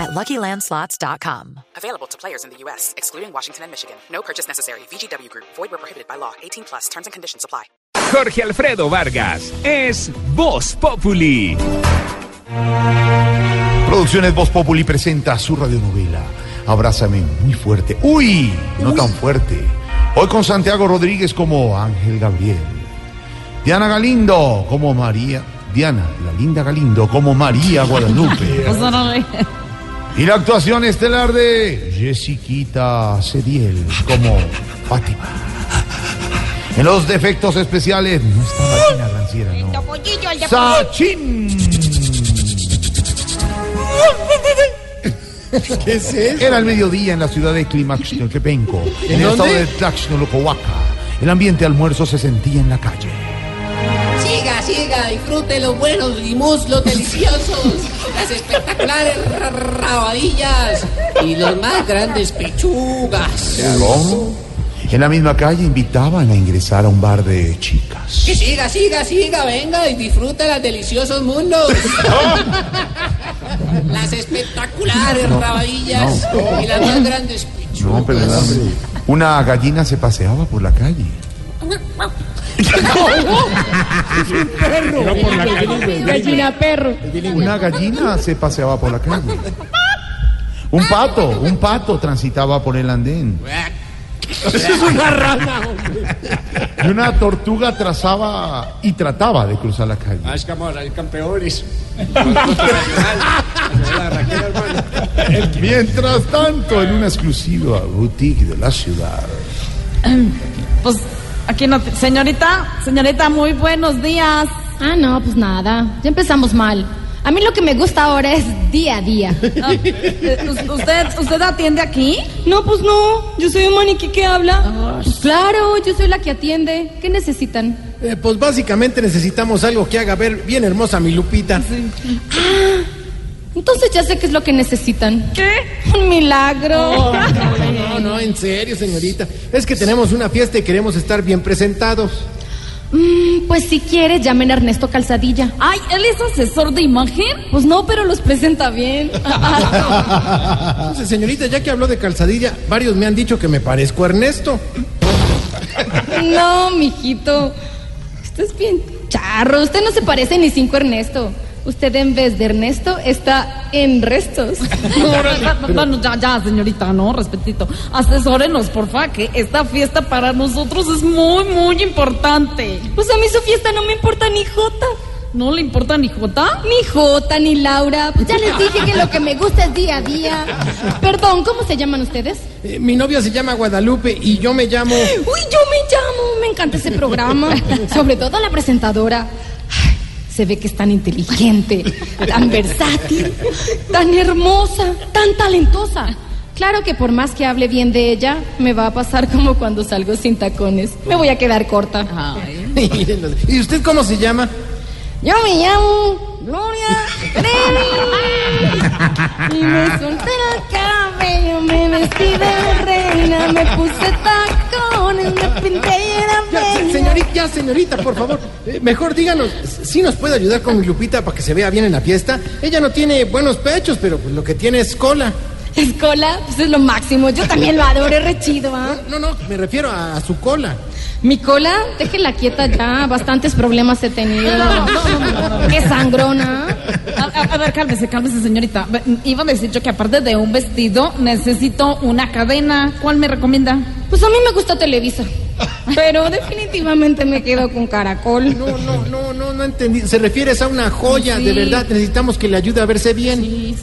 at LuckyLandSlots.com. Available to players in the U.S., excluding Washington and Michigan. No purchase necessary. VGW Group. Void where prohibited by law. 18 plus. Terms and conditions apply. Jorge Alfredo Vargas es Voz Populi. Producciones Voz Populi presenta su radionovela Abrázame muy fuerte. ¡Uy! No tan fuerte. Hoy con Santiago Rodríguez como Ángel Gabriel. Diana Galindo como María. Diana, la linda Galindo como María Guadalupe. Y la actuación estelar de Jessiquita Cediel como Fátima. En los defectos especiales no está Martina Ranciera, no. ¡Sachín! ¿Qué es eso? Era el mediodía en la ciudad de Climaxtepepenco, en el estado de Tlaxnolocohuaca. El ambiente almuerzo se sentía en la calle. Siga, disfrute los buenos y muslos deliciosos, las espectaculares rabadillas y los más grandes pechugas. ¿Cómo? En la misma calle invitaban a ingresar a un bar de chicas. Que siga, siga, siga, venga y disfruta los deliciosos mundos. Las espectaculares rabadillas y las más grandes pechugas. No, pero no. Una gallina se paseaba por la calle. Gallina perro. Una gallina se paseaba por la calle. Un pato, un pato transitaba por el andén. es una rana, hombre. Y una tortuga trazaba y trataba de cruzar la calle. Ah, es que vamos a salir campeones. Mientras tanto, en una exclusiva boutique de la ciudad. Pues aquí no. te- Señorita, señorita, muy buenos días. Ah, no, pues nada. Ya empezamos mal. A mí lo que me gusta ahora es día a día. Ah, eh, ¿Usted, usted atiende aquí? No, pues no. Yo soy un maniquí que habla. Pues claro, yo soy la que atiende. ¿Qué necesitan? Eh, pues básicamente necesitamos algo que haga ver bien hermosa a mi Lupita. Entonces ya sé qué es lo que necesitan. ¿Qué? Un milagro. No, no, en serio, señorita. Es que tenemos una fiesta y queremos estar bien presentados. Mm, pues si quiere, llamen a Ernesto Calzadilla. Ay, ¿él es asesor de imagen? Pues no, pero los presenta bien. Entonces, señorita, ya que habló de calzadilla, varios me han dicho que me parezco a Ernesto. no, mijito. Usted es bien charro. Usted no se parece ni cinco a Ernesto. Usted en vez de Ernesto está en restos. Bueno, ya, ya, señorita, no, respetito. Asesórenos, porfa, que esta fiesta para nosotros es muy, muy importante. Pues a mí su fiesta no me importa ni jota. ¿No le importa ni Jota? Ni Jota, ni Laura. Pues ya les dije que lo que me gusta es día a día. Perdón, ¿cómo se llaman ustedes? Eh, mi novia se llama Guadalupe y yo me llamo... Uy, yo me llamo. Me encanta ese programa. Sobre todo la presentadora. Se ve que es tan inteligente, tan versátil, tan hermosa, tan talentosa. Claro que por más que hable bien de ella, me va a pasar como cuando salgo sin tacones. Me voy a quedar corta. ¿Y usted cómo se llama? Yo me llamo Gloria Trevi. Y me solté el cabello, me vestí de reina, me puse señorita, ya, señorita, por favor. eh, mejor díganos, si nos puede ayudar con Lupita para que se vea bien en la fiesta. Ella no tiene buenos pechos, pero pues lo que tiene es cola. Escola, pues es lo máximo. Yo también lo adoro, es re chido, ¿ah? No, no, me refiero a, a su cola. Mi cola, déjela quieta ya. Bastantes problemas he tenido. Qué sangrona. A, a- a ver, cálmese, cálmese, señorita. Iba a decir yo que aparte de un vestido, necesito una cadena. ¿Cuál me recomienda? Pues a mí me gusta Televisa. Pero definitivamente me quedo con Caracol. No, no, no, no, no entendí. Se refiere a una joya, de verdad. Necesitamos que le ayude a verse bien.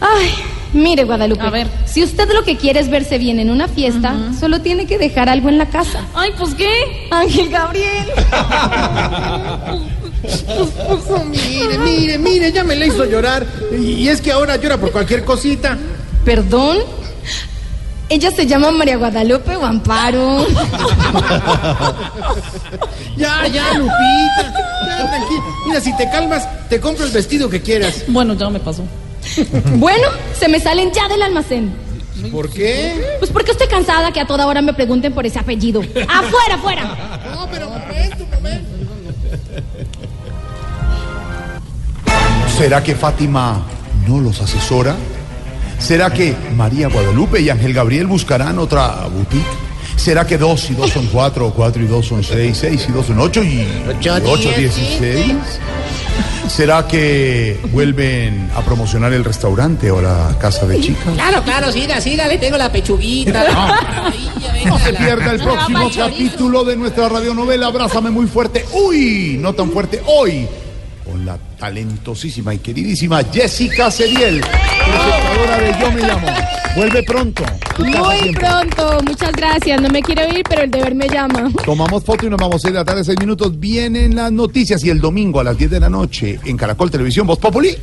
Ay, mire, Guadalupe. A ver. Si usted lo que quiere es verse bien en una fiesta, solo tiene que dejar algo en la casa. Ay, pues qué. Ángel Gabriel. Oh, mire, mire, mire, ya me la hizo llorar. Y, y es que ahora llora por cualquier cosita. ¿Perdón? Ella se llama María Guadalupe o Amparo. Ya, ya, Lupita. Ya, tranquila. Mira, si te calmas, te compro el vestido que quieras. Bueno, ya me pasó. Bueno, se me salen ya del almacén. ¿Por qué? Pues porque estoy cansada que a toda hora me pregunten por ese apellido. ¡Afuera, afuera! No, pero momento, momento. ¿Será que Fátima no los asesora? ¿Será que María Guadalupe y Ángel Gabriel buscarán otra boutique? ¿Será que dos y dos son cuatro, cuatro y dos son seis, seis y dos son ocho y Ocho, y ocho diez, dieciséis? ¿Será que vuelven a promocionar el restaurante o la casa de chicas? Claro, claro, siga, siga, le tengo la pechuguita. la No se pierda el próximo capítulo de nuestra radionovela Abrázame muy fuerte. Uy, no tan fuerte hoy. Con la talentosísima y queridísima Jessica Cediel, presentadora de Yo Me Llamo. Vuelve pronto. Muy pronto, muchas gracias. No me quiero ir, pero el deber me llama. Tomamos foto y nos vamos a ir a la tarde, seis minutos. Vienen las noticias y el domingo a las 10 de la noche en Caracol Televisión, Voz Populi.